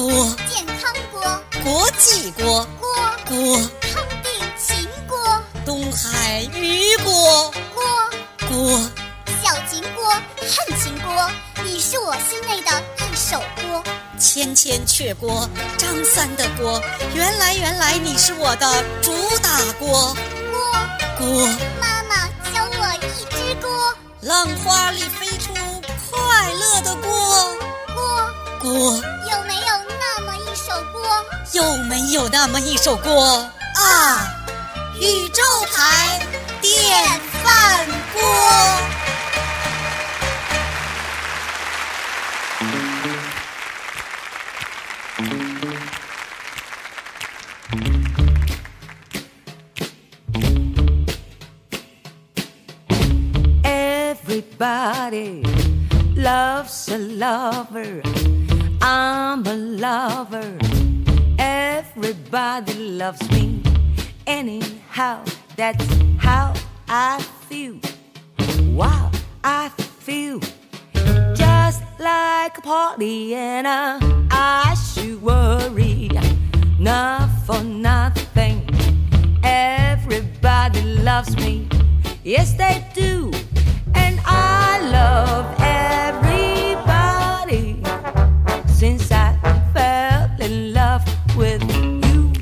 锅。健康锅，国际锅。锅。锅。康定秦锅，东海鱼锅。锅。锅。小秦锅、恨秦锅，你是我心内的一首锅。千千阙锅。张三的锅，原来原来你是我的主打锅。锅，锅，妈妈教我一只锅，浪花里飞出快乐的锅。锅。锅，锅？有没有那么一首锅啊？宇宙牌电饭锅。Everybody loves a lover. I'm a lover. Everybody loves me. Anyhow, that's how I feel. Wow, I feel just like a Pollyanna. I should worry, not for nothing. Everybody loves me. Yes, they do. And I love everybody since I fell in love with you.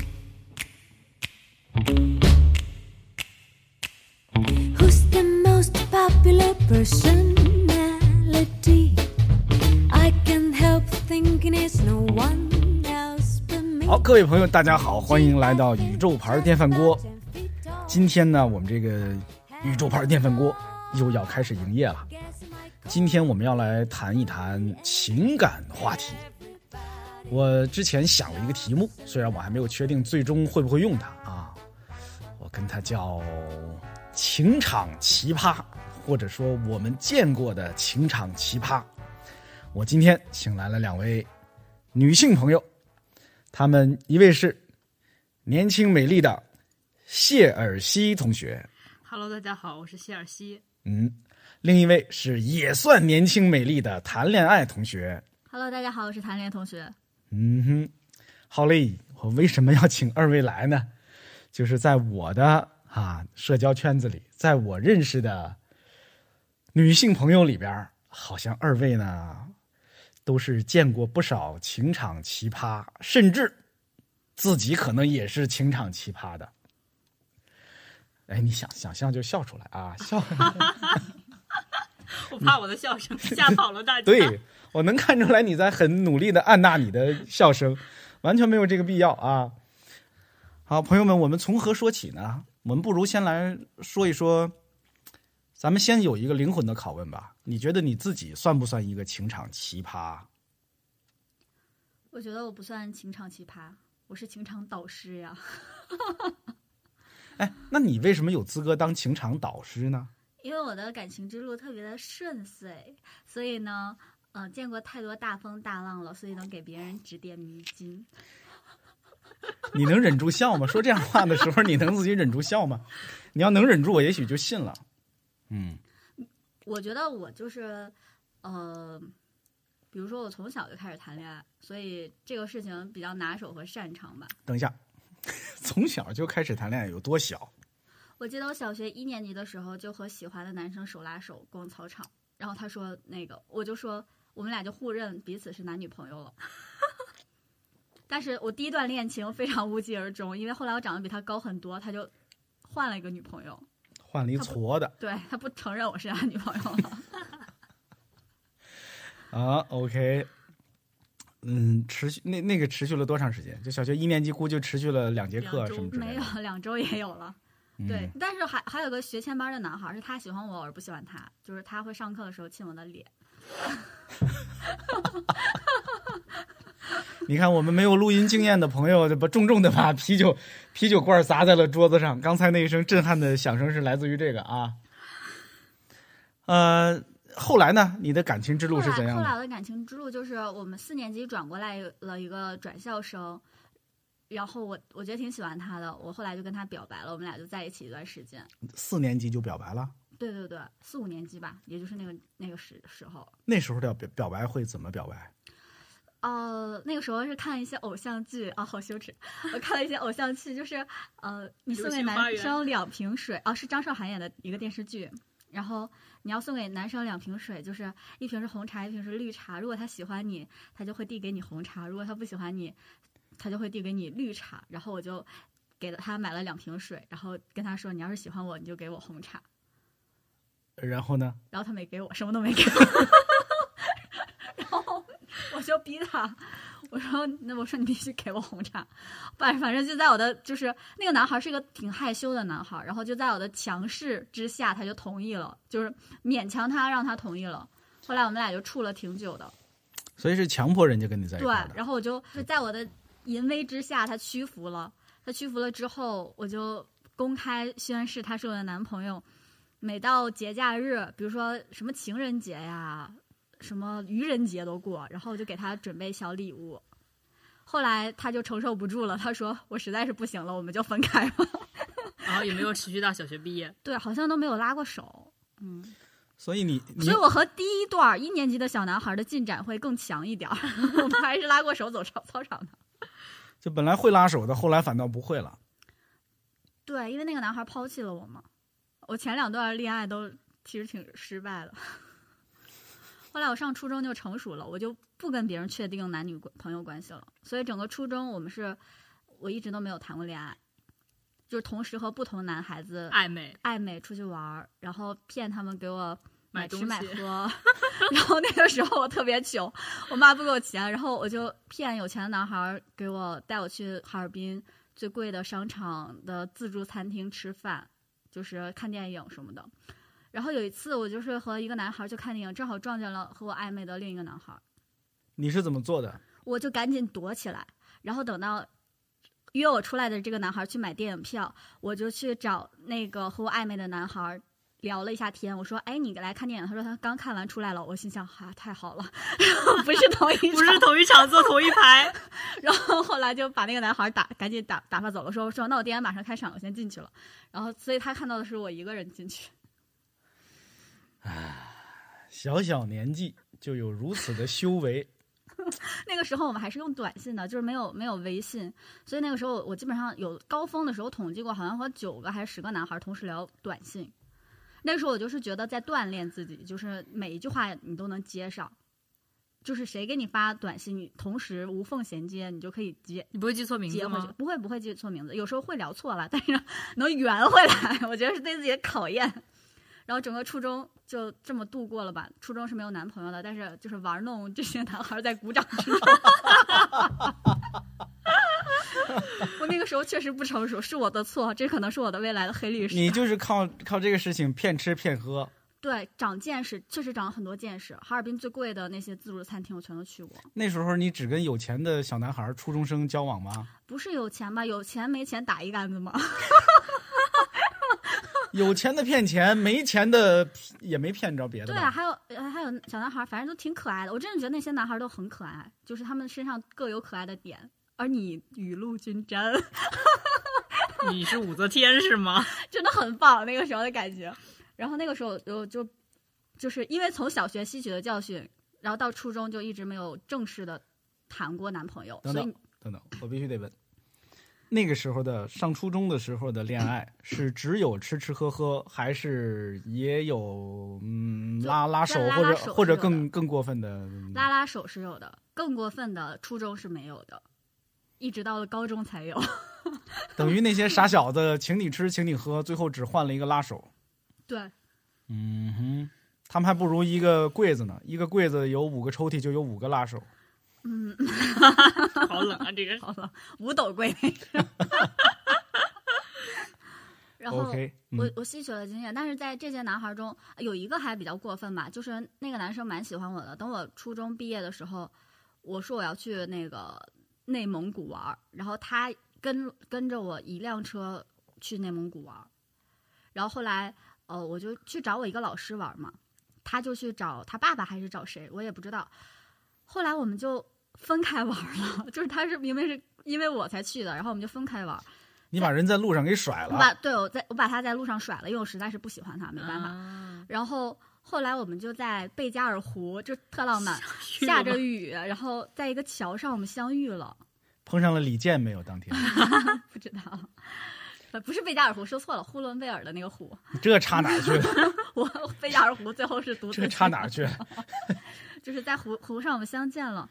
Who's the most popular personality? I can't help thinking it's no one else but me. 好，各位朋友，大家好，欢迎来到宇宙牌电饭锅。今天呢，我们这个宇宙牌电饭锅又要开始营业了。今天我们要来谈一谈情感话题。我之前想了一个题目，虽然我还没有确定最终会不会用它啊，我跟它叫“情场奇葩”，或者说我们见过的情场奇葩。我今天请来了两位女性朋友，她们一位是年轻美丽的谢尔西同学，Hello，大家好，我是谢尔西。嗯，另一位是也算年轻美丽的谈恋爱同学，Hello，大家好，我是谈恋爱同学。嗯哼，好嘞，我为什么要请二位来呢？就是在我的啊社交圈子里，在我认识的女性朋友里边，好像二位呢都是见过不少情场奇葩，甚至自己可能也是情场奇葩的。哎，你想想象就笑出来啊，笑。我怕我的笑声吓跑了大家。对，我能看出来你在很努力的按捺你的笑声，完全没有这个必要啊。好，朋友们，我们从何说起呢？我们不如先来说一说，咱们先有一个灵魂的拷问吧。你觉得你自己算不算一个情场奇葩？我觉得我不算情场奇葩，我是情场导师呀。哎，那你为什么有资格当情场导师呢？因为我的感情之路特别的顺遂，所以呢，呃，见过太多大风大浪了，所以能给别人指点迷津。你能忍住笑吗？说这样话的时候，你能自己忍住笑吗？你要能忍住，我也许就信了。嗯，我觉得我就是，呃，比如说我从小就开始谈恋爱，所以这个事情比较拿手和擅长吧。等一下，从小就开始谈恋爱有多小？我记得我小学一年级的时候就和喜欢的男生手拉手逛操场，然后他说那个，我就说我们俩就互认彼此是男女朋友了。但是我第一段恋情非常无疾而终，因为后来我长得比他高很多，他就换了一个女朋友，换了一撮的。对他不承认我是他女朋友了。啊，OK，嗯，持续那那个持续了多长时间？就小学一年级估计持续了两节课两周什么之类的。没有，两周也有了。对嗯，但是还还有个学前班的男孩，是他喜欢我，而不喜欢他，就是他会上课的时候亲我的脸。你看，我们没有录音经验的朋友，就把重重的把啤酒啤酒罐砸在了桌子上。刚才那一声震撼的响声是来自于这个啊。呃，后来呢？你的感情之路是怎样的？后来我的感情之路就是我们四年级转过来了一个转校生，然后我我觉得挺喜欢他的，我后来就跟他表白了，我们俩就在一起一段时间。四年级就表白了？对对对，四五年级吧，也就是那个那个时时候，那时候的表表白会怎么表白？呃，那个时候是看一些偶像剧啊，好羞耻！我看了一些偶像剧，就是呃，你送给男生两瓶水，啊、是张韶涵演的一个电视剧。然后你要送给男生两瓶水，就是一瓶是红茶，一瓶是绿茶。如果他喜欢你，他就会递给你红茶；如果他不喜欢你，他就会递给你绿茶。然后我就给了他买了两瓶水，然后跟他说：“你要是喜欢我，你就给我红茶。然后呢？”然后他没给我，什么都没给我。然后我就逼他，我说：“那我说你必须给我红茶。”反反正就在我的就是那个男孩是一个挺害羞的男孩，然后就在我的强势之下，他就同意了，就是勉强他让他同意了。后来我们俩就处了挺久的，所以是强迫人家跟你在一对块儿，的。然后我就就在我的淫威之下，他屈服了。他屈服了之后，我就公开宣誓他是我的男朋友。每到节假日，比如说什么情人节呀，什么愚人节都过，然后我就给他准备小礼物。后来他就承受不住了，他说：“我实在是不行了，我们就分开吧。然后也没有持续到小学毕业。”对，好像都没有拉过手。嗯，所以你你所以我和第一段一年级的小男孩的进展会更强一点儿，我们还是拉过手走操操场的。就本来会拉手的，后来反倒不会了。对，因为那个男孩抛弃了我嘛。我前两段恋爱都其实挺失败的。后来我上初中就成熟了，我就不跟别人确定男女朋友关系了。所以整个初中我们是，我一直都没有谈过恋爱，就是同时和不同男孩子暧昧暧昧出去玩儿，然后骗他们给我买吃买西喝。然后那个时候我特别穷，我妈不给我钱，然后我就骗有钱的男孩儿给我带我去哈尔滨最贵的商场的自助餐厅吃饭，就是看电影什么的。然后有一次，我就是和一个男孩儿去看电影，正好撞见了和我暧昧的另一个男孩儿，你是怎么做的？我就赶紧躲起来，然后等到约我出来的这个男孩去买电影票，我就去找那个和我暧昧的男孩聊了一下天。我说：“哎，你来看电影？”他说他刚看完出来了。我心想：哈、太好了，不是同一场，不是同一场坐同一排，然后后来就把那个男孩打，赶紧打打发走了，说说那我电影马上开场，我先进去了。然后所以他看到的是我一个人进去。小小年纪就有如此的修为，那个时候我们还是用短信的，就是没有没有微信，所以那个时候我基本上有高峰的时候统计过，好像和九个还是十个男孩同时聊短信。那时候我就是觉得在锻炼自己，就是每一句话你都能接上，就是谁给你发短信，你同时无缝衔接，你就可以接你不会记错名字吗？。不会不会记错名字，有时候会聊错了，但是能圆回来，我觉得是对自己的考验。然后整个初中就这么度过了吧。初中是没有男朋友的，但是就是玩弄这些男孩在鼓掌之中。我那个时候确实不成熟，是我的错，这可能是我的未来的黑历史。你就是靠靠这个事情骗吃骗喝。对长见识，确实长了很多见识。哈尔滨最贵的那些自助餐厅，我全都去过。那时候你只跟有钱的小男孩、初中生交往吗？不是有钱吧？有钱没钱打一竿子吗？有钱的骗钱，没钱的也没骗着别的。对啊，还有呃还有小男孩，反正都挺可爱的。我真的觉得那些男孩都很可爱，就是他们身上各有可爱的点。而你雨露均沾，你是武则天是吗？真的很棒，那个时候的感觉。然后那个时候就就就是因为从小学吸取的教训，然后到初中就一直没有正式的谈过男朋友，等等所以等等，我必须得问，那个时候的上初中的时候的恋爱是只有吃吃喝喝，还是也有嗯拉拉手或者或者更更过分的？拉拉手是有的，更过分的初中是没有的，一直到了高中才有。等于那些傻小子请你吃请你喝，最后只换了一个拉手。对，嗯哼，他们还不如一个柜子呢，一个柜子有五个抽屉就有五个拉手。嗯，好冷啊，这个 好冷，五斗柜。然后我我吸取了经验，但是在这些男孩中，有一个还比较过分吧，就是那个男生蛮喜欢我的。等我初中毕业的时候，我说我要去那个内蒙古玩儿，然后他跟跟着我一辆车去内蒙古玩儿，然后后来呃我就去找我一个老师玩儿嘛，他就去找他爸爸还是找谁，我也不知道。后来我们就分开玩儿了，就是他是明明是因为我才去的，然后我们就分开玩儿。你把人在路上给甩了我把，对我在我把他在路上甩了，因为我实在是不喜欢他，没办法。啊然后后来我们就在贝加尔湖，就特浪漫，下着雨，然后在一个桥上我们相遇了。碰上了李健没有？当天 不知道，呃，不是贝加尔湖，说错了，呼伦贝尔的那个湖。这差哪去了？我贝加尔湖最后是独自这差哪去了？就是在湖湖上我们相见了，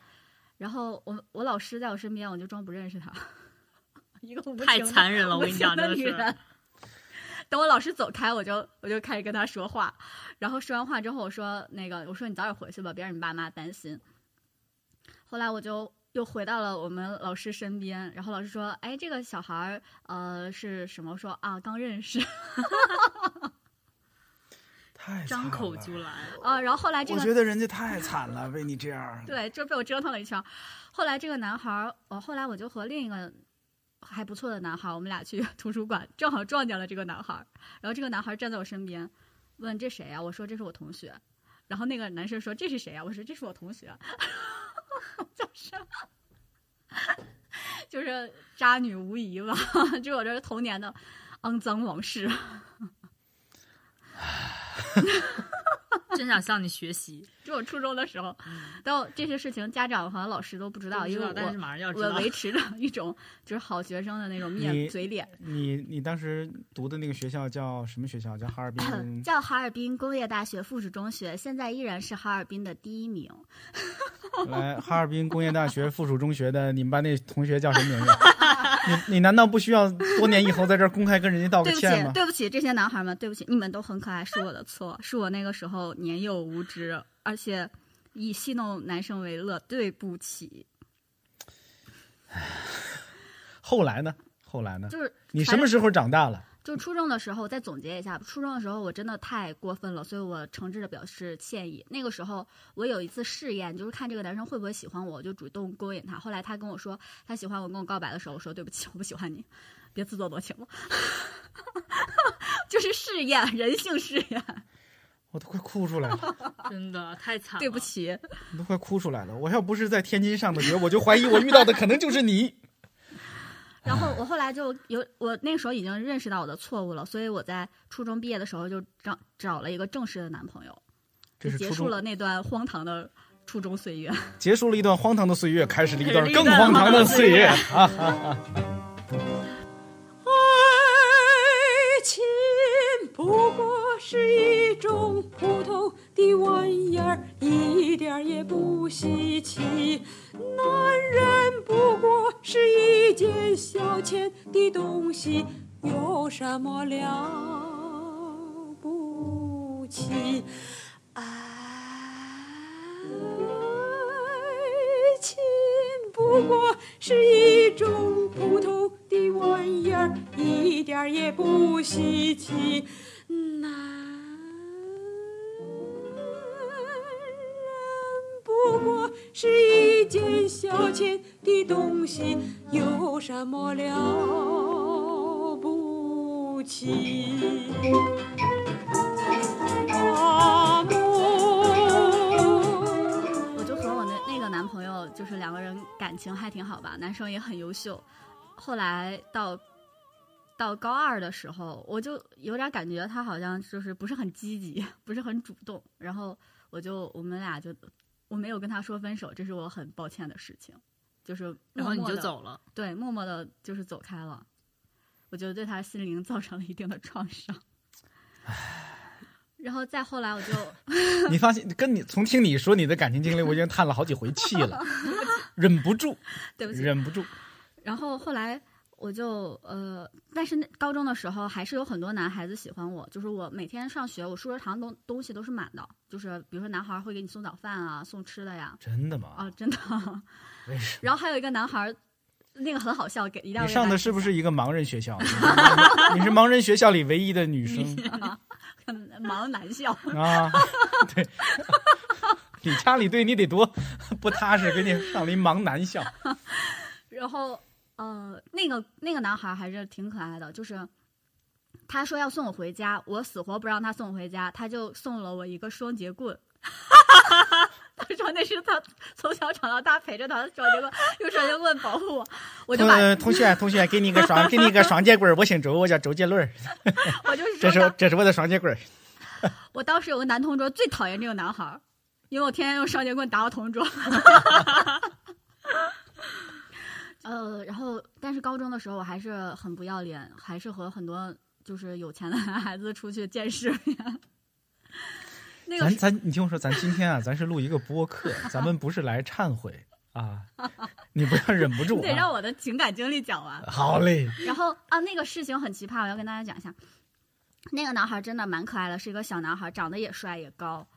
然后我我老师在我身边，我就装不认识他，一个无情太的残忍了，我无跟你讲，情的真的是。等我老师走开，我就我就开始跟他说话，然后说完话之后，我说那个我说你早点回去吧，别让你爸妈担心。后来我就又回到了我们老师身边，然后老师说：“哎，这个小孩儿呃是什么？”我说啊，刚认识 太张口就来，啊。然后后来这个我觉得人家太惨了，被你这样。对，就被我折腾了一圈。后来这个男孩儿，呃，后来我就和另一个还不错的男孩，我们俩去 图书馆，正好撞见了这个男孩。然后这个男孩站在我身边，问这谁呀、我说这是我同学。然后那个男生说这是谁呀、我说这是我同学。就是就是渣女无疑吧，就我这童年的肮脏往事。真想向你学习。就我初中的时候，到这些事情家长和老师都不知道，因为我道但是马上要知道我维 持着一种就是好学生的那种面你嘴脸。你你当时读的那个学校叫什么学校？叫哈尔滨 叫哈尔滨工业大学附属中学，现在依然是哈尔滨的第一名。来哈尔滨工业大学附属中学的，你们班那同学叫什么名字？你你难道不需要多年以后在这儿公开跟人家道个对不歉吗起，？对不起，这些男孩们，对不起，你们都很可爱，是我的错，是我那个时候年幼无知，而且以戏弄男生为乐，对不起。后来呢？后来呢？就是你什么时候长大了？就初中的时候，再总结一下，初中的时候我真的太过分了，所以我诚挚的表示歉意。那个时候我有一次试验，就是看这个男生会不会喜欢我，我就主动勾引他。后来他跟我说他喜欢我，跟我告白的时候，我说对不起，我不喜欢你，别自作多情了。就是试验，人性试验。我都快哭出来了，真的太惨了。对不，起，你都快哭出来了。我要不是在天津上的学，我就怀疑我遇到的可能就是你。然后我后来就有，我那个时候已经认识到我的错误了，所以我在初中毕业的时候就找找了一个正式的男朋友，就是结束了那段荒唐的初中岁月。结束了一段荒唐的岁月，开始了一段 更荒唐的岁月荒啊！是一种普通的玩意儿，一点也不稀奇。男人不过是一件消遣的东西，有什么了不起？爱情不过是一种普通的玩意儿，一点也不稀奇。男不过是一件消遣的东西，有什么了不起？我就和我那那个男朋友，就是两个人感情还挺好吧，男生也很优秀。后来到到高二的时候，我就有点感觉他好像就是不是很积极，不是很主动。然后我就我们俩就我没有跟他说分手，这是我很抱歉的事情。就是然后你就走了。对，默默的就是走开了。我觉得对他心灵造成了一定的创伤。然后再后来，我就你发现跟你从听你说你的感情经历，我已经叹了好几回气了，忍不住，对不起，忍不住。然后后来我就呃，但是那高中的时候还是有很多男孩子喜欢我，就是我每天上学，我书桌堂东东西都是满的，就是比如说男孩会给你送早饭啊，送吃的呀，真的吗？啊，真的。为什么？然后还有一个男孩，那个很好笑，给一定要你上的是不是一个盲人学校？你是盲人学校里唯一的女生 盲男校？啊？对，你家里对你得多不踏实，给你上了一盲男校。然后呃，那个那个男孩还是挺可爱的，就是他说要送我回家，我死活不让他送我回家，他就送了我一个双节棍。他说那是他从小长到大陪着他的双节棍，用双节棍保护我，我就把、呃，同学，同学，给你一个双，给你一个双节棍。我姓周，我叫周杰伦儿。我就是这是这是我的双节棍。我当时有个男同桌最讨厌这个男孩，因为我天天用双节棍打我同桌。呃，然后但是高中的时候我还是很不要脸，还是和很多就是有钱的男 孩子出去见世面。那个咱咱你听我说，咱今天啊，咱是录一个播客，咱们不是来忏悔啊，你不要忍不住你得让啊。我的情感经历讲完。好嘞，然后啊，那个事情很奇葩，我要跟大家讲一下。那个男孩真的蛮可爱的，是一个小男孩，长得也帅也高，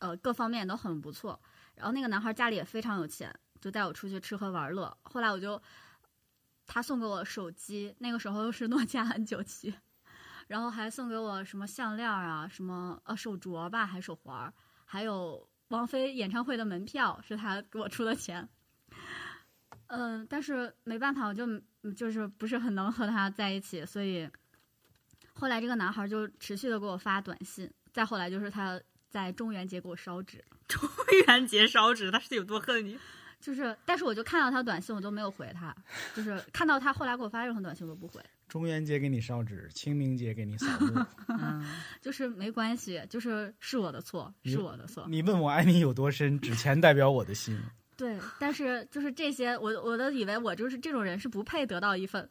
呃，各方面都很不错。然后那个男孩家里也非常有钱，就带我出去吃喝玩乐。后来我就，他送给我手机，那个时候是诺基亚 N 九七，然后还送给我什么项链啊，什么呃手镯吧，还手环，还有王菲演唱会的门票是他给我出的钱。嗯，但是没办法，我就就是不是很能和他在一起，所以后来这个男孩就持续的给我发短信，再后来就是他在中元节给我烧纸，中元节烧纸，他是有多恨你？就是但是我就看到他短信，我都没有回他，就是看到他后来给我发任何短信我都不回，中元节给你烧纸，清明节给你扫墓。嗯，就是没关系，就是是我的错，是我的错，你问我爱你有多深，纸钱代表我的心。对，但是就是这些，我我都以为我就是这种人是不配得到一份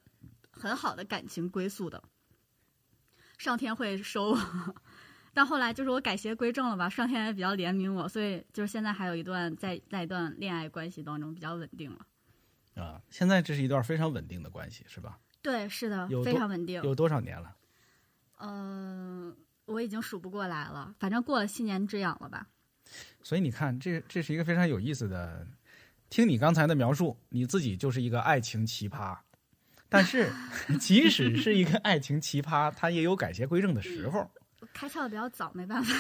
很好的感情归宿的，上天会收我。但后来就是我改邪归正了吧，上天也比较怜悯我，所以就是现在还有一段在在一段恋爱关系当中比较稳定了。啊，现在这是一段非常稳定的关系，是吧？对，是的，非常稳定。有多少年了？嗯、我已经数不过来了，反正过了七年之痒了吧？所以你看，这这是一个非常有意思的。听你刚才的描述，你自己就是一个爱情奇葩，但是 即使是一个爱情奇葩，他也有改邪归正的时候，开窍的比较早，没办法。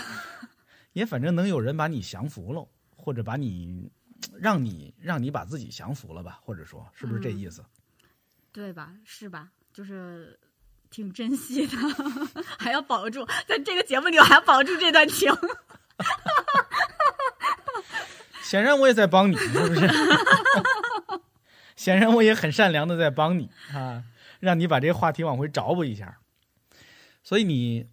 也反正能有人把你降服了，或者把你让你让你把自己降服了吧，或者说是不是这意思？对吧？是吧？就是挺珍惜的，还要保住，在这个节目里我还要保住这段情。显然我也在帮你，是不是？显然我也很善良的在帮你啊，让你把这个话题往回找补一下。所以你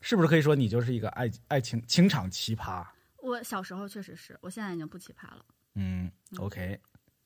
是不是可以说你就是一个爱爱情情场奇葩？我小时候确实是，我现在已经不奇葩了。嗯，OK，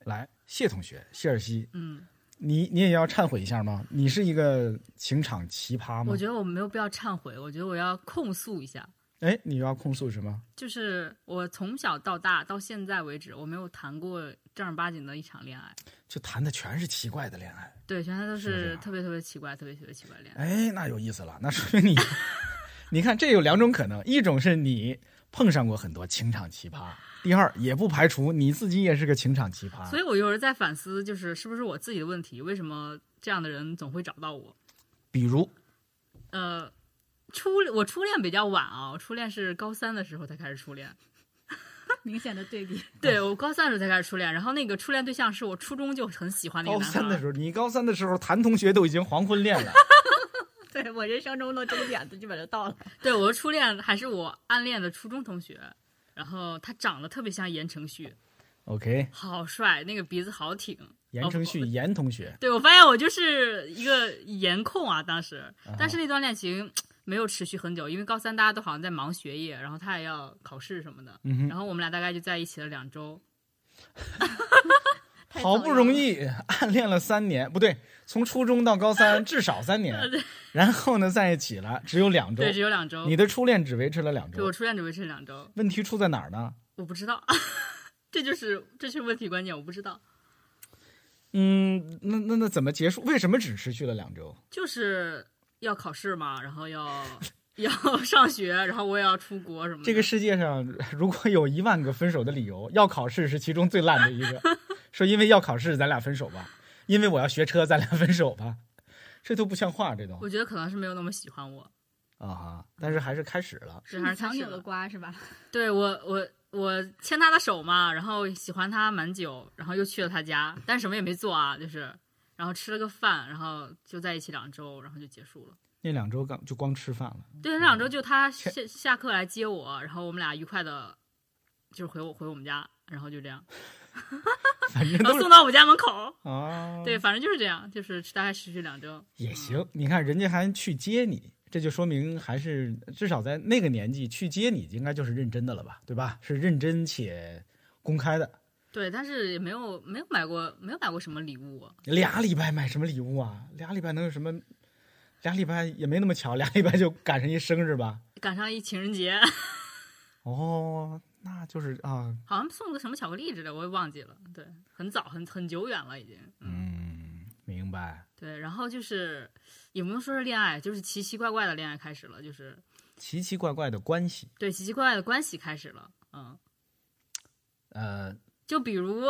来，谢同学，谢尔西，嗯，你你也要忏悔一下吗？你是一个情场奇葩吗？我觉得我没有必要忏悔，我觉得我要控诉一下，哎，你要控诉什么？就是我从小到大到现在为止，我没有谈过正儿八经的一场恋爱，就谈的全是奇怪的恋爱。对，全都是特别特别奇怪、特别特别奇怪的恋爱。哎，那有意思了，那说明你，你看这有两种可能，一种是你碰上过很多情场奇葩，第二也不排除你自己也是个情场奇葩。所以我有时候在反思，就是是不是我自己的问题？为什么这样的人总会找到我？比如，呃，初我初恋比较晚啊，我初恋是高三的时候才开始初恋。明显的对比，对我高三的时候才开始初恋，然后那个初恋对象是我初中就很喜欢的一高个男孩。三的时候，你高三的时候谈同学都已经黄昏恋了，对我人生中的终点基本就到了。对我的初恋还是我暗恋的初中同学，然后他长得特别像言承旭，OK，好帅，那个鼻子好挺。言承旭，言同学，对我发现我就是一个颜控啊，当时，啊但是那段恋情没有持续很久，因为高三大家都好像在忙学业，然后他也要考试什么的，嗯然后我们俩大概就在一起了两周。好不容易暗恋了三年，不对，从初中到高三至少三年，然后呢在一起了，只有两周对，。只有两周。你的初恋只维持了两周，对我初恋只维持两周，问题出在哪儿呢？我不知道，这就是这就是问题关键，我不知道。嗯，那那那怎么结束？为什么只持续了两周？就是要考试嘛，然后要 要上学，然后我也要出国什么的。这个世界上如果有一万个分手的理由，要考试是其中最烂的一个。说因为要考试，咱俩分手吧；因为我要学车，咱俩分手吧。这都不像话，这都我觉得可能是没有那么喜欢我，啊哈！但是还是开始了。是还是强扭的开始了。瓜是吧？对我我我牵他的手嘛，然后喜欢他蛮久，然后又去了他家，但什么也没做啊，就是然后吃了个饭，然后就在一起两周，然后就结束了。那两周刚就光吃饭了，对，那两周就他下下课来接我，然后我们俩愉快的，就是回我回我们家，然后就这样，反正都是然后送到我家门口。啊。对，反正就是这样，就是大概持续两周。也行。你看人家还去接你，这就说明还是至少在那个年纪去接你，应该就是认真的了吧，对吧？是认真且公开的。对，但是也没有没有买过没有买过什么礼物，俩礼拜买什么礼物啊？俩礼拜能有什么？俩礼拜也没那么巧，俩礼拜就赶上一生日吧？赶上一情人节，哦，那就是啊，好像送个什么巧克力之类，我也忘记了。对，很早很很久远了已经。嗯，明白。对，然后就是也不能说是恋爱，就是奇奇怪怪的恋爱开始了，就是奇奇怪怪的关系，对奇奇怪怪的关系开始了。嗯，呃，就比如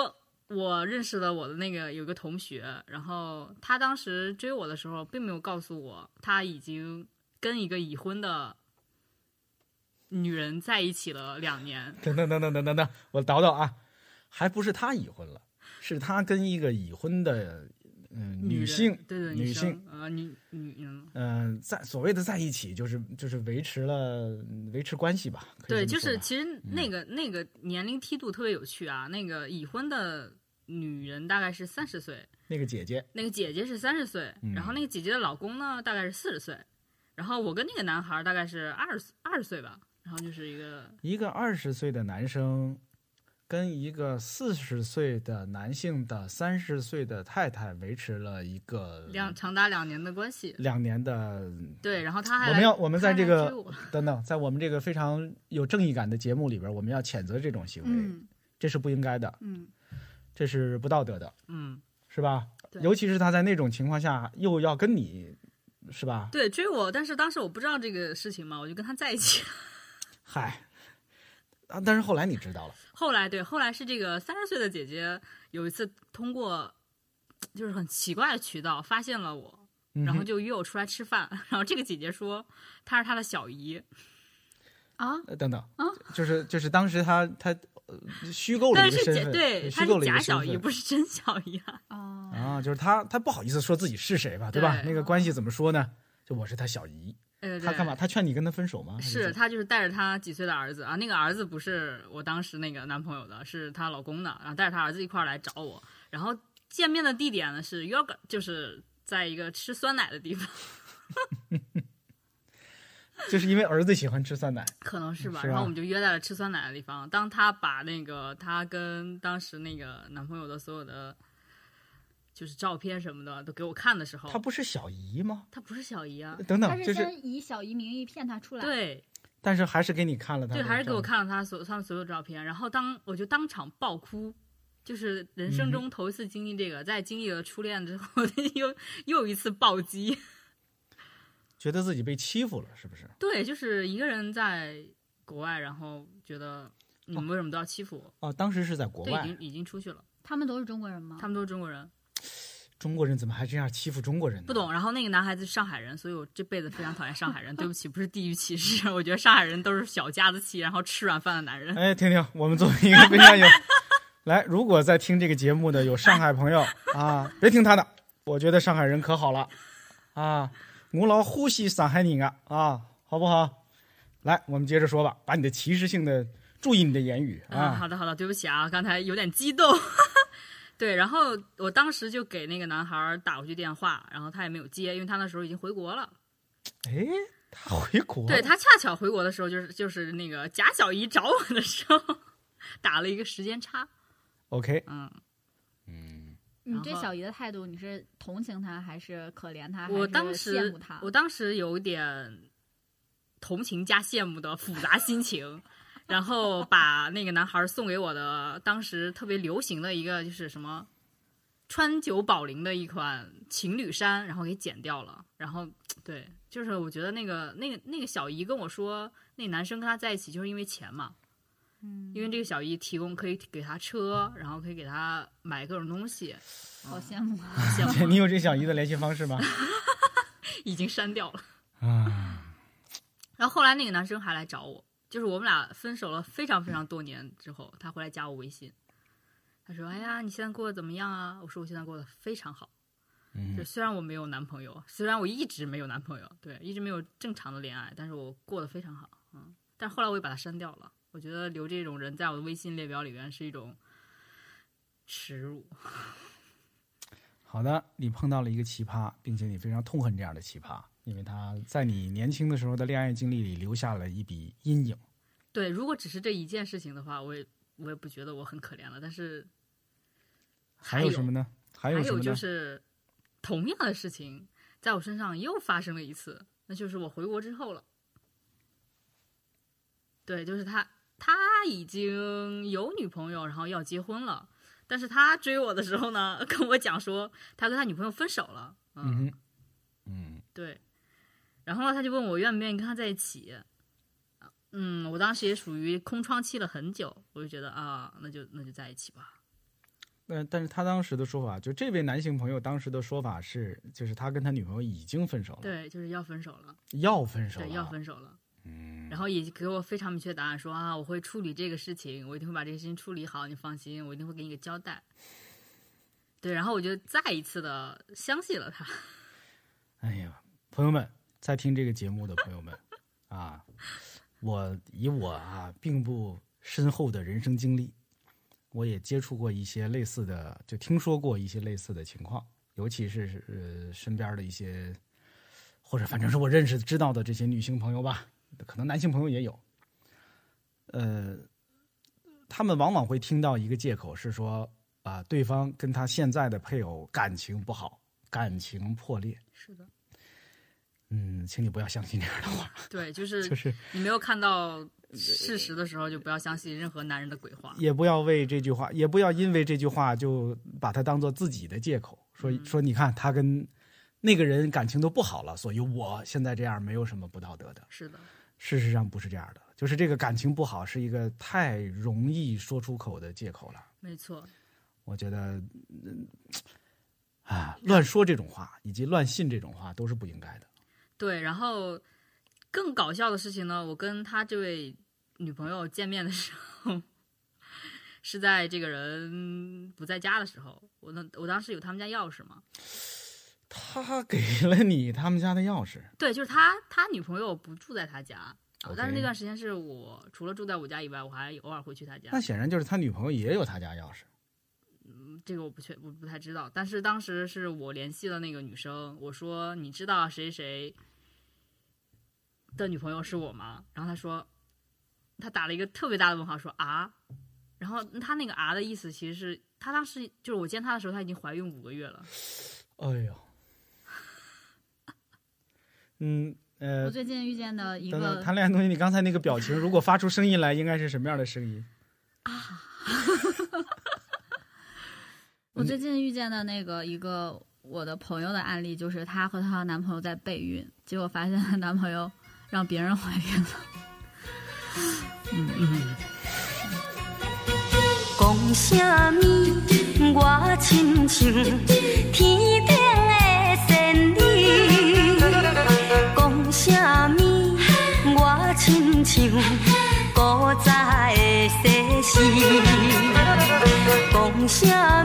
我认识的我的那个有个同学，然后他当时追我的时候，并没有告诉我他已经跟一个已婚的女人在一起了两年。等等等等等等等，我倒倒啊，还不是他已婚了，是他跟一个已婚的嗯、女性，对对女性。性呃女女嗯。嗯、在所谓的在一起，就是就是维持了维持关系吧。对，就是其实那个、那个年龄梯度特别有趣啊。那个已婚的女人大概是三十岁，那个姐姐，那个姐姐是三十岁，嗯。然后那个姐姐的老公呢大概是四十岁，然后我跟那个男孩大概是二十二十岁吧，然后就是一个一个二十岁的男生跟一个四十岁的男性的三十岁的太太维持了一个两长达两年的关系。两年的。对，然后他还我们要我们在这个等等，在我们这个非常有正义感的节目里边，我们要谴责这种行为，嗯这是不应该的，嗯，这是不道德的，嗯，是吧？对尤其是他在那种情况下又要跟你，是吧？对追我，但是当时我不知道这个事情嘛，我就跟他在一起。嗨，啊，但是后来你知道了，后来对，后来是这个三十岁的姐姐有一次通过就是很奇怪的渠道发现了我，嗯然后就约我出来吃饭。然后这个姐姐说她是她的小姨，啊，等等啊，就是就是当时他他呃虚构了但是姐一个身份，对她虚构了是假一个小姨，不是真小姨啊。哦，啊，就是她她不好意思说自己是谁吧，对吧？对那个关系怎么说呢？就我是她小姨，他干嘛？他劝你跟他分手吗？是怎她就是带着他几岁的儿子啊，那个儿子不是我当时那个男朋友的，是她老公的，然后带着他儿子一块儿来找我，然后见面的地点呢是 yoga，就是在一个吃酸奶的地方。就是因为儿子喜欢吃酸奶，可能是吧。是吧然后我们就约在了吃酸奶的地方。当他把那个他跟当时那个男朋友的所有的就是照片什么的都给我看的时候，他不是小姨吗？他不是小姨啊，等等，他就是以小姨名义骗他出来，，对但是还是给你看了他的对，还是给我看了他所他的所有照片。然后当我就当场爆哭。就是人生中头一次经历这个，在经历了初恋之后，又又一次暴击。觉得自己被欺负了，是不是？对，就是一个人在国外，然后觉得你们为什么都要欺负我？哦，当时是在国外，已经，已经出去了，他们都是中国人吗？他们都是中国人。中国人怎么还这样欺负中国人呢？不懂。然后那个男孩子是上海人，所以我这辈子非常讨厌上海人。对不起，不是地域歧视，我觉得上海人都是小家子气，然后吃软饭的男人。哎，听听，我们作为一个非常有来，如果在听这个节目的有上海朋友啊，别听他的，我觉得上海人可好了啊，我老呼吸上海人啊啊，好不好？来，我们接着说吧，把你的歧视性的，注意你的言语啊，啊。好的好的，对不起啊，刚才有点激动。对，然后我当时就给那个男孩打过去电话，然后他也没有接，因为他那时候已经回国了。哎，他回国了，对他恰巧回国的时候，就是就是那个贾小姨找我的时候，打了一个时间差。OK，嗯嗯，你对小姨的态度，你是同情她还是可怜她？我还是羡当时慕她，我当时有一点同情加羡慕的复杂心情，然后把那个男孩送给我的当时特别流行的一个就是什么川久保玲的一款情侣衫，然后给剪掉了。然后对，就是我觉得那个那个那个小姨跟我说，那男生跟她在一起就是因为钱嘛。嗯，因为这个小姨提供可以给他车，然后可以给他买各种东西，好羡慕啊！羡慕 你有这小姨的联系方式吗？已经删掉了。啊，然后后来那个男生还来找我，就是我们俩分手了非常非常多年之后，他回来加我微信，他说：“哎呀，你现在过得怎么样啊？”我说：“我现在过得非常好。”嗯就虽然我没有男朋友，虽然我一直没有男朋友，对，一直没有正常的恋爱，但是我过得非常好，嗯。但后来我也把他删掉了，我觉得留这种人在我的微信列表里面是一种耻辱。好的，你碰到了一个奇葩，并且你非常痛恨这样的奇葩，因为他在你年轻的时候的恋爱经历里留下了一笔阴影。对，如果只是这一件事情的话，我也我也不觉得我很可怜了。但是还有什么呢？还还有？就是同样的事情在我身上又发生了一次，那就是我回国之后了。对，就是他，他已经有女朋友，然后要结婚了。但是他追我的时候呢，跟我讲说他跟他女朋友分手了。嗯哼，嗯，对，然后呢，他就问我愿不愿意跟他在一起。嗯，我当时也属于空窗期了很久，我就觉得啊，那就那就在一起吧。但但是他当时的说法，就这位男性朋友当时的说法是，就是他跟他女朋友已经分手了，对，就是要分手了，要分手了，对，要分手了。嗯，然后也给我非常明确的答案说啊，我会处理这个事情，我一定会把这个事情处理好，你放心，我一定会给你个交代。对，然后我就再一次的相信了他。哎呀，朋友们，在听这个节目的朋友们啊，我以我啊并不深厚的人生经历，我也接触过一些类似的，就听说过一些类似的情况，尤其是呃身边的一些，或者反正是我认识知道的这些女性朋友吧，可能男性朋友也有，呃，他们往往会听到一个借口是说啊、对方跟他现在的配偶感情不好，感情破裂。是的，嗯，请你不要相信这样的话，对，就是就是你没有看到事实的时候，就不要相信任何男人的鬼话。也不要为这句话，也不要因为这句话就把它当做自己的借口，说说你看他跟那个人感情都不好了，所以我现在这样没有什么不道德的。是的，事实上不是这样的，就是这个感情不好是一个太容易说出口的借口了。没错，我觉得，嗯，啊，乱说这种话以及乱信这种话都是不应该的。对。然后更搞笑的事情呢，我跟他这位女朋友见面的时候，是在这个人不在家的时候。我那我当时有他们家钥匙嘛，他给了你他们家的钥匙，对，就是他他女朋友不住在他家。但是那段时间是我除了住在我家以外，我还偶尔会去他家那。显然就是他女朋友也有他家钥匙。嗯这个我不确我不太知道，但是当时是我联系了那个女生，我说你知道谁谁的女朋友是我吗？然后他说，他打了一个特别大的问号，说啊，然后他那个啊的意思其实是他当时就是我见他的时候，他已经怀孕五个月了，哎呦，嗯呃我，最近遇见的一等等，个谈恋爱的东西，你刚才那个表情，如果发出声音来，应该是什么样的声音？啊我最近遇见的那个一个我的朋友的案例，就是她和她男朋友在备孕，结果发现她男朋友让别人怀孕了。讲什么？我亲像天顶的仙女。讲什么？我亲像古早的西施。讲啥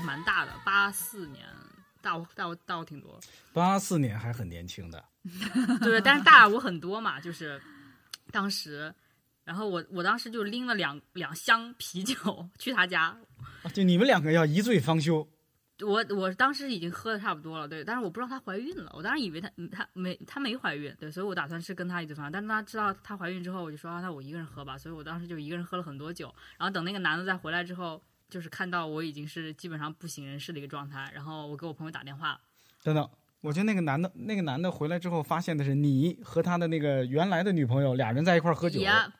蛮大的，八四年，大我大我大我挺多，八四年还很年轻的，对，但是大我很多嘛，就是当时，然后我我当时就拎了两两箱啤酒去他家，啊就你们两个要一醉方休。我我当时已经喝的差不多了，对，但是我不知道她怀孕了，我当时以为她嗯她没她没怀孕，对，所以我打算是跟她一起喝，但是她知道她怀孕之后，我就说啊，那我一个人喝吧，所以我当时就一个人喝了很多酒，然后等那个男的再回来之后，就是看到我已经是基本上不省人事的一个状态，然后我给我朋友打电话，等等，我觉得那个男的，那个男的回来之后，发现的是你和他的那个原来的女朋友俩人在一块儿喝酒。呀，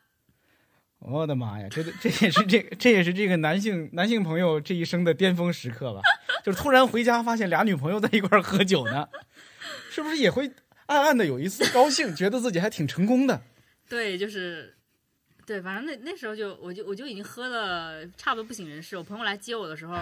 我的妈呀，这这也是这这也是这个男性男性朋友这一生的巅峰时刻吧？就是突然回家发现俩女朋友在一块儿喝酒呢，是不是也会暗暗的有一丝高兴，觉得自己还挺成功的？对，就是对，反正那那时候就我就我就已经喝的差不多不省人事。我朋友来接我的时候，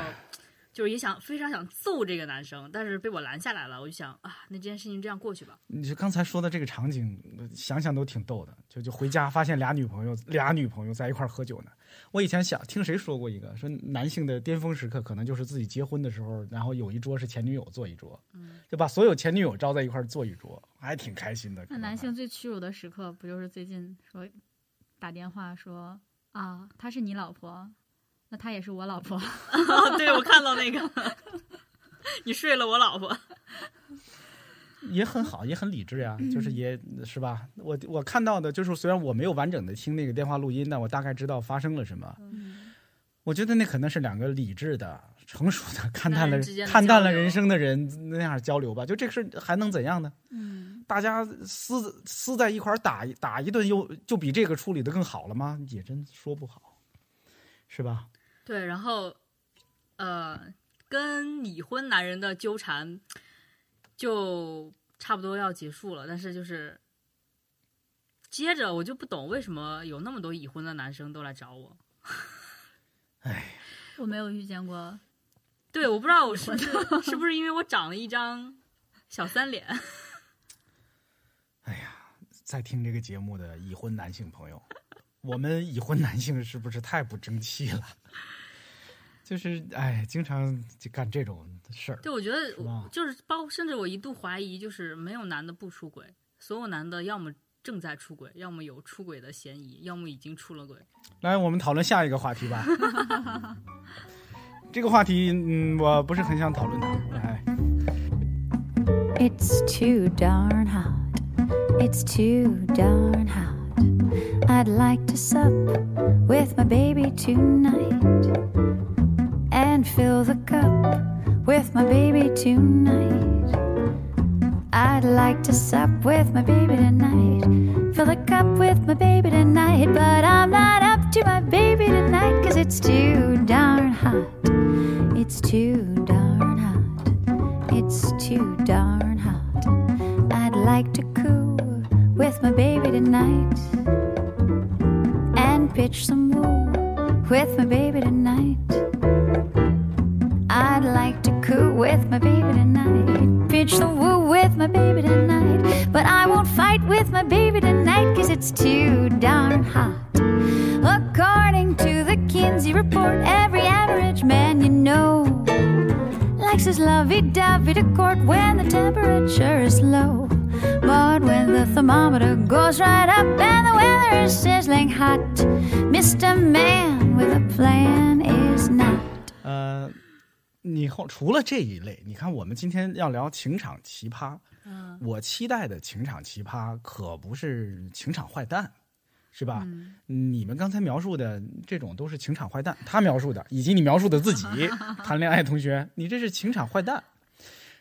就是也想非常想揍这个男生，但是被我拦下来了。我就想啊，那这件事情这样过去吧。你就刚才说的这个场景，想想都挺逗的。就就回家发现俩女朋友，俩女朋友在一块儿喝酒呢。我以前想听谁说过一个，说男性的巅峰时刻可能就是自己结婚的时候，然后有一桌是前女友坐一桌，就把所有前女友招在一块坐一桌，还挺开心的。那男性最屈辱的时刻，不就是最近说打电话说啊，她是你老婆，那她也是我老婆。哦，对，我看到那个，你睡了我老婆。也很好，也很理智呀，嗯就是也是吧。我我看到的就是，虽然我没有完整的听那个电话录音，但我大概知道发生了什么。嗯我觉得那可能是两个理智的、成熟的、看淡了看淡了人生的人那样交流吧。就这个事还能怎样呢？嗯，大家撕撕在一块儿打一打一顿又，就比这个处理的更好了吗？也真说不好，是吧？对，然后呃，跟已婚男人的纠缠就差不多要结束了，但是就是接着我就不懂为什么有那么多已婚的男生都来找我。哎我没有遇见过。对，我不知道我是不是是不是因为我长了一张小三脸。在听这个节目的已婚男性朋友，我们已婚男性是不是太不争气了？就是哎，经常就干这种事儿。对，我觉得是就是包括甚至我一度怀疑，就是没有男的不出轨，所有男的要么正在出轨，要么有出轨的嫌疑，要么已经出了轨。来，我们讨论下一个话题吧。这个话题，嗯，我不是很想讨论它。哎，It's too darn hot. It's too darn hot. I'd like to sup with my baby tonight and fill the cup with my baby tonight. I'd like to sup with my baby tonight, fill the cup with my baby tonight, but I'm not up to my baby tonight 'cause it's too darn hot. It's too darn hot. It's too darn hot. I'd like to coo with my baby tonight and pitch some woo with my baby tonight. I'd like to coo with my baby tonight, pitch the woo with my baby tonight. But I won't fight with my baby tonight, cause it's too darn hot. According to the Kinsey report, every average man you know likes his lovey dovey to court when the temperature is low. But when the thermometer goes right up and the weather is sizzling hot, Mr. Man with a plan is not. 呃，你后除了这一类，你看我们今天要聊情场奇葩，嗯，我期待的情场奇葩可不是情场坏蛋，是吧？你们刚才描述的这种都是情场坏蛋，他描述的以及你描述的自己 谈恋爱，同学，你这是情场坏蛋。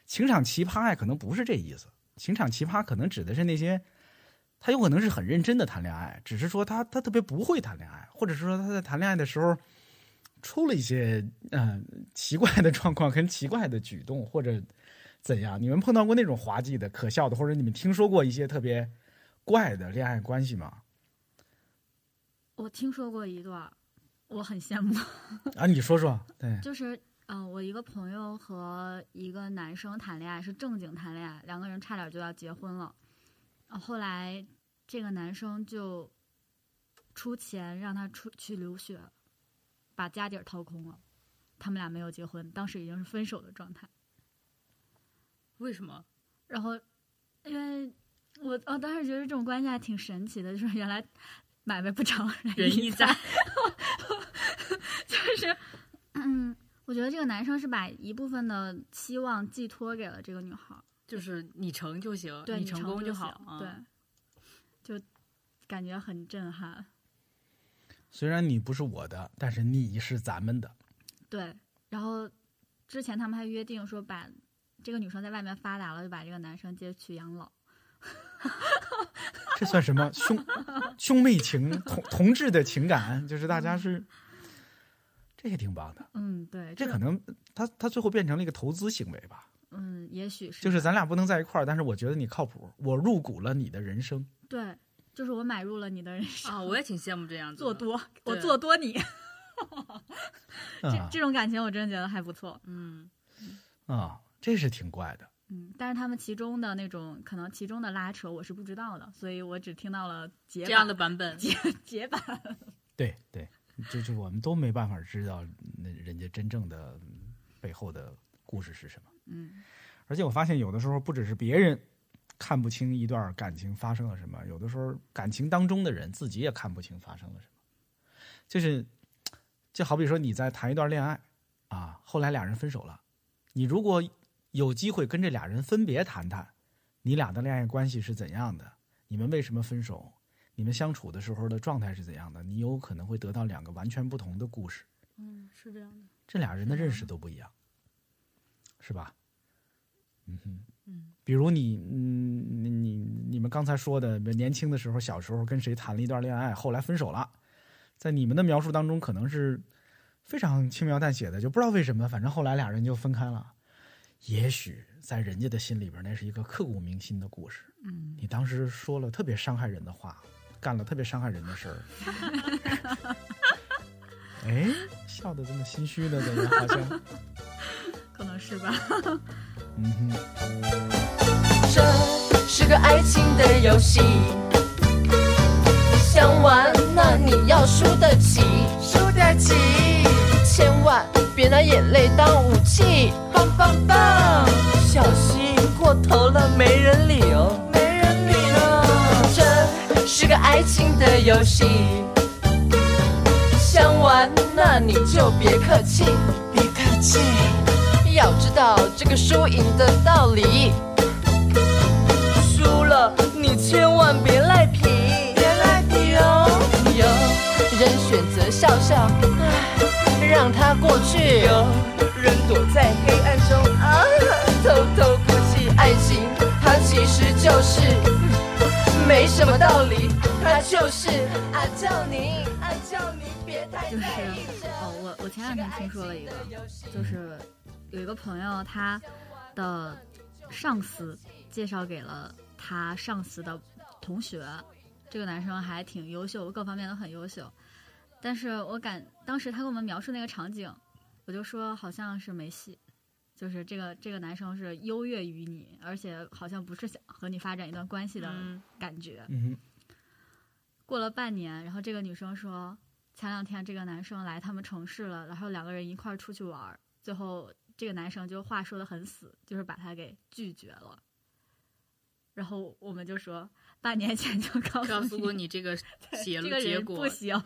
情场奇葩呀，可能不是这意思。情场奇葩可能指的是那些，他有可能是很认真的谈恋爱，只是说他他特别不会谈恋爱，或者是说他在谈恋爱的时候出了一些嗯、呃奇怪的状况跟奇怪的举动，或者怎样？你们碰到过那种滑稽的、可笑的，或者你们听说过一些特别怪的恋爱关系吗？我听说过一段，我很羡慕。啊，你说说，对，就是嗯、呃我一个朋友和一个男生谈恋爱，是正经谈恋爱，两个人差点就要结婚了。呃后来这个男生就出钱让他出去留学，把家底儿掏空了。他们俩没有结婚，当时已经是分手的状态。为什么？然后，因为我我当时觉得这种关系还挺神奇的，就是原来买卖不成仁义在，就是，嗯，我觉得这个男生是把一部分的期望寄托给了这个女孩儿，就是你成就行，对你成功就好行。对，就感觉很震撼。虽然你不是我的，但是你是咱们的。对，然后之前他们还约定说，把这个女生在外面发达了，就把这个男生接去养老。这算什么兄兄妹情、同同志的情感？就是大家是，这也挺棒的。嗯，对，这可能他他最后变成了一个投资行为吧？嗯，也许是就是咱俩不能在一块儿，但是我觉得你靠谱，我入股了你的人生。对，就是我买入了你的人生，啊，我也挺羡慕这样子的。做多，我做多你，这啊这种感情我真的觉得还不错。嗯，啊，这是挺怪的。嗯，但是他们其中的那种可能其中的拉扯我是不知道的，所以我只听到了解这样的版本，解解版。对对，就是我们都没办法知道那人家真正的嗯背后的故事是什么。嗯，而且我发现有的时候不只是别人看不清一段感情发生了什么，有的时候感情当中的人自己也看不清发生了什么。就是，就好比说你在谈一段恋爱啊，后来俩人分手了，你如果有机会跟这俩人分别谈谈，你俩的恋爱关系是怎样的，你们为什么分手，你们相处的时候的状态是怎样的，你有可能会得到两个完全不同的故事。嗯，是这样的。这俩人的认识都不一样，是吧？嗯哼，嗯，比如你，嗯，你你你们刚才说的，年轻的时候、小时候跟谁谈了一段恋爱，后来分手了，在你们的描述当中，可能是非常轻描淡写的，就不知道为什么，反正后来俩人就分开了。也许在人家的心里边，那是一个刻骨铭心的故事。嗯，你当时说了特别伤害人的话，干了特别伤害人的事儿。哎，笑的这么心虚呢，怎么好像？可能是吧。嗯哼，这是个爱情的游戏，想玩那你要输得起，输得起，千万别拿眼泪当武器，棒棒棒，小心过头了没人理哦，没人理了。这是个爱情的游戏，想玩那你就别客气，别客气。要知道这个输赢的道理。输了你千万别赖皮，别赖皮哦。有人选择笑笑，唉让它过去；有人躲在黑暗中啊，偷偷哭泣。爱情它其实就是嗯没什么道理，它就是啊叫你啊叫你别太就是。哦，我我前两天听说了一个，就是有一个朋友他的上司介绍给了他上司的同学，这个男生还挺优秀，各方面都很优秀。但是我感当时他跟我们描述那个场景，我就说好像是没戏，就是这个这个男生是优越于你，而且好像不是想和你发展一段关系的嗯感觉。嗯过了半年，然后这个女生说，前两天这个男生来他们城市了，然后两个人一块儿出去玩儿，最后这个男生就话说的很死，就是把她给拒绝了。然后我们就说，半年前就告诉告诉过你这个 结这个人结果不行。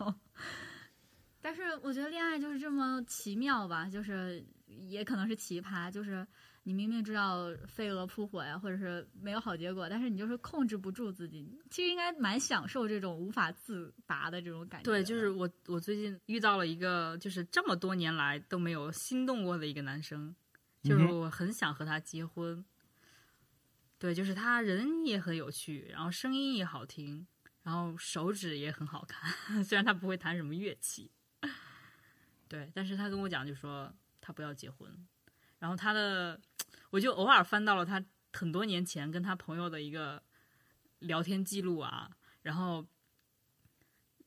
但是我觉得恋爱就是这么奇妙吧，就是也可能是奇葩，就是你明明知道飞蛾扑火呀，或者是没有好结果，但是你就是控制不住自己。其实应该蛮享受这种无法自拔的这种感觉。对，就是我我最近遇到了一个，就是这么多年来都没有心动过的一个男生，就是我很想和他结婚。对，就是他人也很有趣，然后声音也好听，然后手指也很好看，虽然他不会弹什么乐器。对，但是他跟我讲，就说他不要结婚，然后他的，我就偶尔翻到了他很多年前跟他朋友的一个聊天记录啊，然后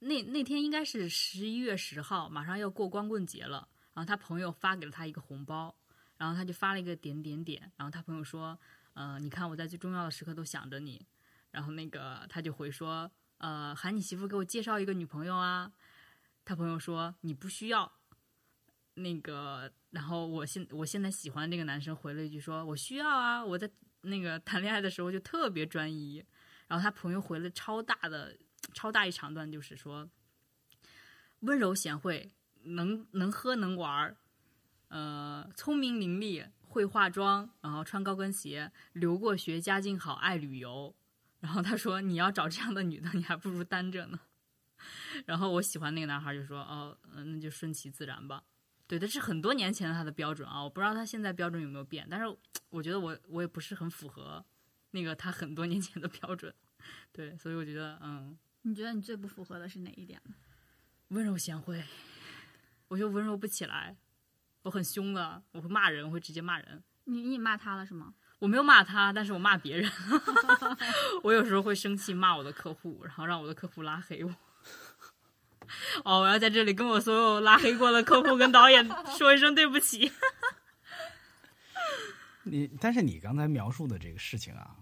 那那天应该是十一月十号，马上要过光棍节了。然后他朋友发给了他一个红包，然后他就发了一个点点点。然后他朋友说：“呃，你看我在最重要的时刻都想着你。”然后那个他就回说：“呃，喊你媳妇给我介绍一个女朋友啊。”他朋友说：“你不需要。”那个，然后我现我现在喜欢那个男生回了一句说：“我需要啊，我在那个谈恋爱的时候就特别专一。”然后他朋友回了超大的超大一长段，就是说温柔贤惠，能能喝能玩儿，呃，聪明伶俐，会化妆，然后穿高跟鞋，留过学，家境好，爱旅游。然后他说：“你要找这样的女的，你还不如单着呢。”然后我喜欢那个男孩就说：“哦，那就顺其自然吧。”对，这是很多年前他的标准啊，我不知道他现在标准有没有变，但是我觉得我我也不是很符合那个他很多年前的标准。对，所以我觉得，嗯，你觉得你最不符合的是哪一点呢？温柔贤惠，我就温柔不起来，我很凶的，我会骂人，我会直接骂人。你你骂他了是吗？我没有骂他，但是我骂别人。我有时候会生气骂我的客户，然后让我的客户拉黑我。哦，我要在这里跟我所有拉黑过的客户跟导演 说一声对不起。你但是你刚才描述的这个事情啊，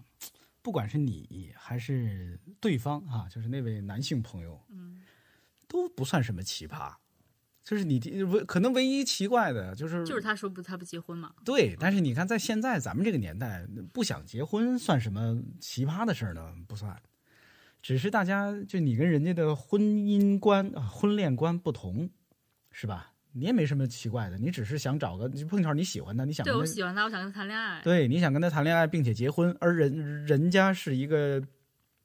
不管是你还是对方啊，就是那位男性朋友，嗯，都不算什么奇葩。就是你唯可能唯一奇怪的就是就是他说不他不结婚嘛，对，但是你看在现在咱们这个年代，不想结婚算什么奇葩的事儿呢？不算，只是大家就你跟人家的婚姻观啊、婚恋观不同，是吧？你也没什么奇怪的，你只是想找个就碰巧你喜欢他，你想对我喜欢他，我想跟他谈恋爱。对，你想跟他谈恋爱并且结婚，而人人家是一个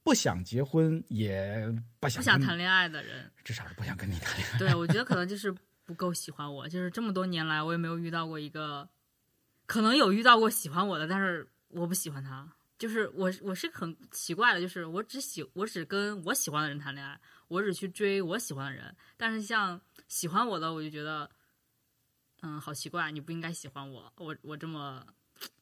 不想结婚也不想不想谈恋爱的人，至少是不想跟你谈恋爱。对我觉得可能就是不够喜欢我，就是这么多年来我也没有遇到过一个，可能有遇到过喜欢我的，但是我不喜欢他。就是我我是很奇怪的，就是我只喜我只跟我喜欢的人谈恋爱，我只去追我喜欢的人，但是像喜欢我的，我就觉得，嗯，好奇怪，你不应该喜欢我，我我这么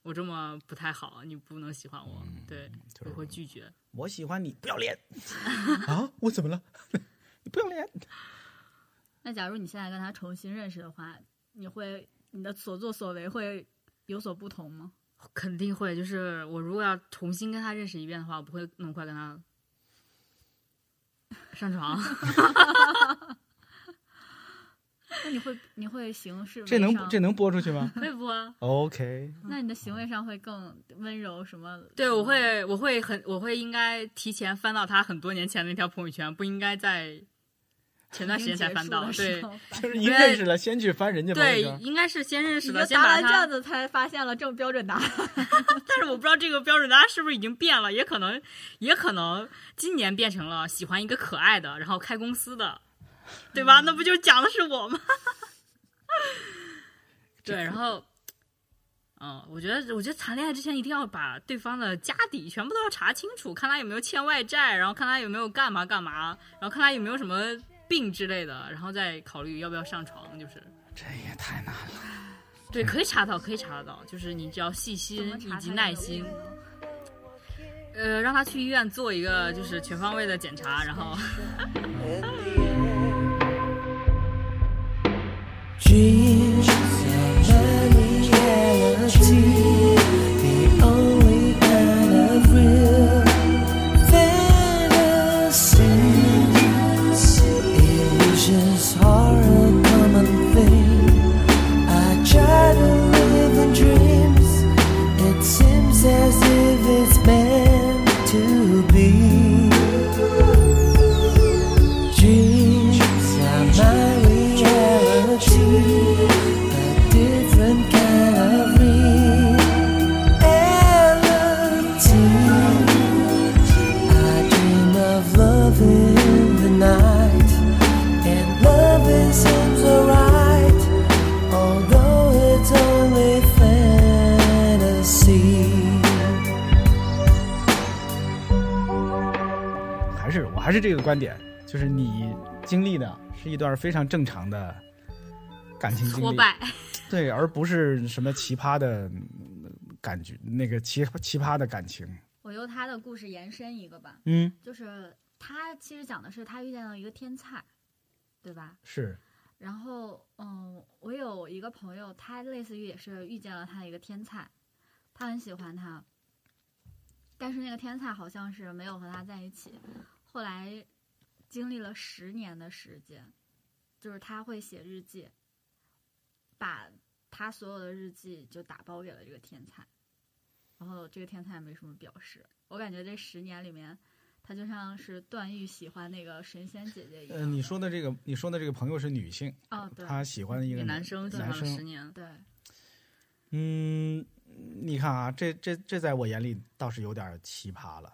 我这么不太好，你不能喜欢我，对，我会拒绝。我喜欢你，不要脸 啊！我怎么了？你不要脸？那假如你现在跟他重新认识的话，你会你的所作所为会有所不同吗？肯定会，就是我如果要重新跟他认识一遍的话，我不会那么快跟他上床。那你会你会行事 这能这能播出去吗 会不啊？？OK，那你的行为上会更温柔什么？对，我会，我会很，我会应该提前翻到他很多年前的那条朋友圈，不应该在前段时间才翻到。对，就是一认识了，先去翻人家对，应该是先认识你了，就答完卷。子才发现了正标准答案。但是我不知道这个标准答案是不是已经变了，也可能，也可能今年变成了喜欢一个可爱的，然后开公司的，对吧？那不就讲的是我吗？对，然后，嗯，我觉得，我觉得谈恋爱之前一定要把对方的家底全部都要查清楚，看他有没有欠外债，然后看他有没有干嘛干嘛，然后看他有没有什么病之类的，然后再考虑要不要上床。就是，这也太难了。对，可以查到，可以查得到，就是你只要细心以及耐心呃，让他去医院做一个就是全方位的检查，然后。段非常正常的感情经历，挫败，对，而不是什么奇葩的嗯感觉，那个奇奇葩的感情。我由他的故事延伸一个吧，嗯，就是他其实讲的是他遇见了一个天才，对吧？是，然后，嗯，我有一个朋友，他类似于也是遇见了他的一个天才，他很喜欢他，但是那个天才好像是没有和他在一起。后来经历了十年的时间，就是他会写日记，把他所有的日记就打包给了这个天才，然后这个天才也没什么表示。我感觉这十年里面，他就像是段誉喜欢那个神仙姐姐一样。呃，你说的这个，你说的这个朋友是女性，哦，对，他喜欢一一个个男生喜欢男生。了十年，对，嗯，你看啊，这这这在我眼里倒是有点奇葩了，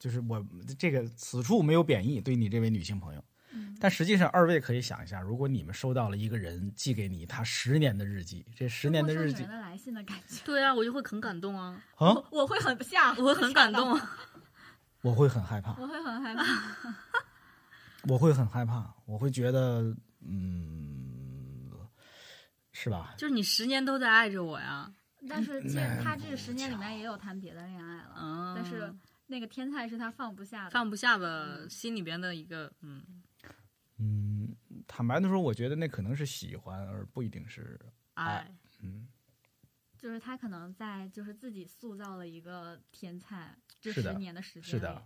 就是我这个此处没有贬义，对你这位女性朋友。嗯。但实际上，二位可以想一下，如果你们收到了一个人寄给你他十年的日记，这十年的日记的来信的感觉，对啊，我就会很感动啊，啊，我会很吓，我会很感动啊。我会很害怕，我会很害怕。我会很害怕，我会觉得，嗯，是吧？就是你十年都在爱着我呀，但是其实他这十年里面也有谈别的恋爱了，嗯，但是那个天菜是他放不下的。放不下的心里边的一个嗯嗯，坦白的说，我觉得那可能是喜欢，而不一定是爱，嗯。就是他可能在就是自己塑造了一个天才，这十年的时间是的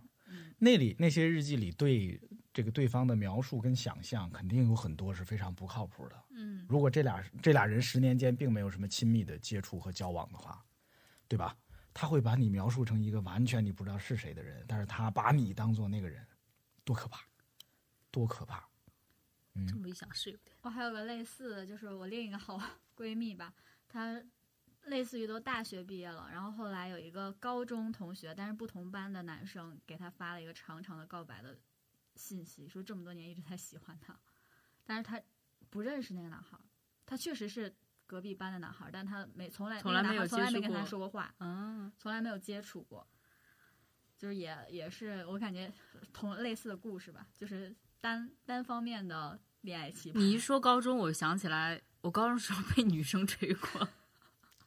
那里那些日记里对这个对方的描述跟想象，肯定有很多是非常不靠谱的。嗯如果这俩这俩人十年间并没有什么亲密的接触和交往的话，对吧？他会把你描述成一个完全你不知道是谁的人，但是他把你当做那个人，多可怕，多可怕！这么一想是有点我还有个类似的，就是我另一个好 闺蜜吧，她类似于都大学毕业了，然后后来有一个高中同学，但是不同班的男生给她发了一个长长的告白的信息，说这么多年一直在喜欢她，但是她不认识那个男孩儿，他确实是隔壁班的男孩儿，但他没从来从来没有那个男孩儿从来没跟他说过话，嗯从来没有接触过，就是也也是我感觉同类似的故事吧，就是单单方面的恋爱奇葩。你一说高中，我想起来，我高中时候被女生追过，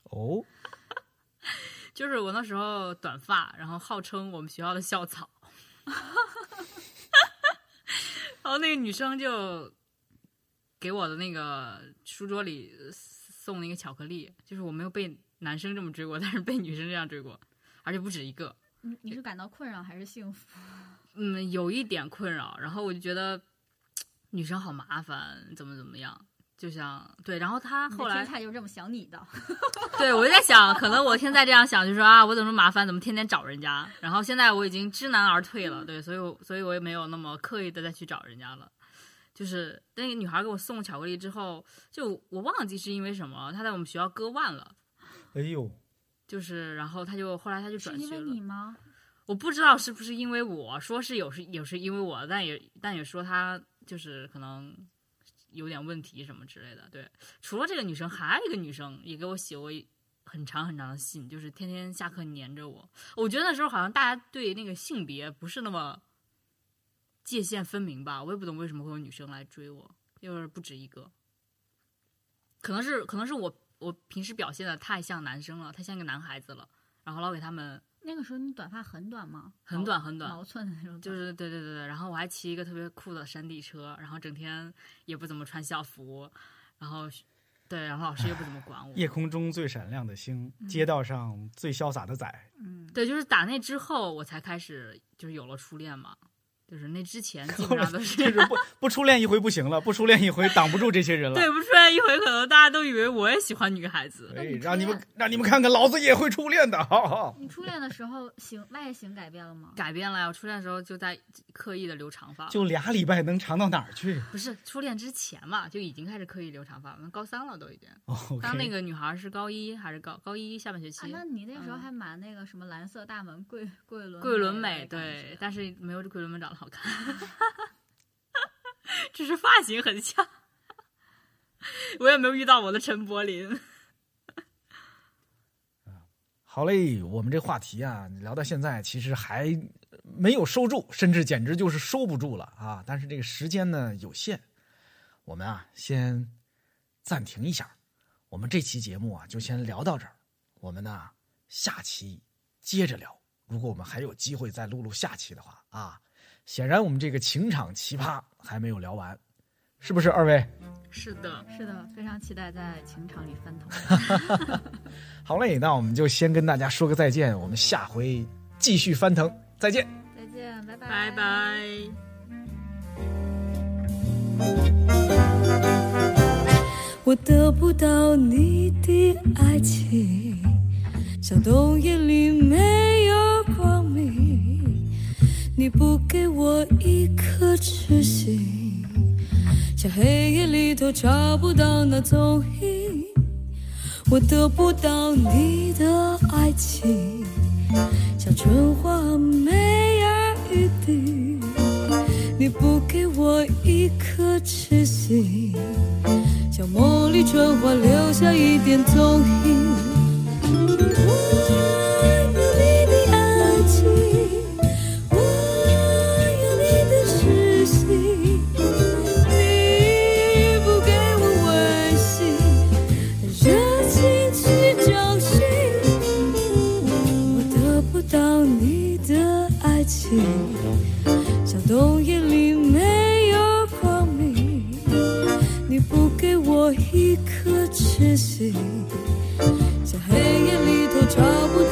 哦，就是我那时候短发，然后号称我们学校的校草，然后那个女生就给我的那个书桌里送了一个巧克力，就是我没有被男生这么追过，但是被女生这样追过，而且不止一个。你你是感到困扰还是幸福？嗯，有一点困扰，然后我就觉得女生好麻烦，怎么怎么样，就像对，然后他后来你的天菜就是这么想你的，对，我就在想，可能我现在这样想，就说啊，我怎么麻烦，怎么天天找人家？然后现在我已经知难而退了，对，所以我所以我也没有那么刻意的再去找人家了。就是那个女孩给我送巧克力之后，就我忘记是因为什么，她在我们学校割腕了，哎呦，就是然后她就后来她就是转因为学了。你吗？我不知道是不是因为我说是有是有是因为我，但也但也说她就是可能有点问题什么之类的。对，除了这个女生，还有一个女生也给我写过很长很长的信，就是天天下课黏着我。我觉得那时候好像大家对那个性别不是那么界限分明吧，我也不懂为什么会有女生来追我，就是不止一个。可能是可能是我我平时表现的太像男生了，太像一个男孩子了，然后老给他们那个时候你短发很短吗？很短很短毛寸的那种，就是对对对对，然后我还骑一个特别酷的山地车，然后整天也不怎么穿校服，然后对，然后老师也不怎么管我。夜空中最闪亮的星，嗯街道上最潇洒的仔。嗯，对，就是打那之后，我才开始就是有了初恋嘛，就是那之前 基本上都是就是不不初恋一回不行了，不初恋一回挡不住这些人了。对，不初恋一回，可能大家都以为我也喜欢女孩子。哎，让你们让你们看看，老子也会初恋的。好好。你初恋的时候形外形改变了吗？改变了呀，我初恋的时候就在刻意的留长发，就俩礼拜能长到哪儿去？不是初恋之前嘛，就已经开始刻意留长发了，高三了都已经。哦当那个女孩是高一还是高高一下半学啊，期？那你那时候嗯还蛮那个什么蓝色大门桂桂纶桂纶镁对但是没有这桂纶镁长得好看，只是发型很像。我也没有遇到我的陈柏霖。好嘞，我们这话题啊，聊到现在其实还没有收住，甚至简直就是收不住了啊！但是这个时间呢有限，我们啊先暂停一下，我们这期节目啊就先聊到这儿，我们呢下期接着聊。如果我们还有机会再录录下期的话啊，显然我们这个情场奇葩还没有聊完，是不是二位？是的，是的，非常期待在情场里翻腾。好嘞，那我们就先跟大家说个再见，我们下回继续翻腾，再见。再见，拜拜，拜拜。我得不到你的爱情，像冬夜里没有。你不给我一颗痴心，像黑夜里头找不到那踪影。我得不到你的爱情，像春花美而雨滴。你不给我一颗痴心。像梦里春花留下一点踪影。像冬夜里没有光明你不给我一颗痴心。像黑夜里头找不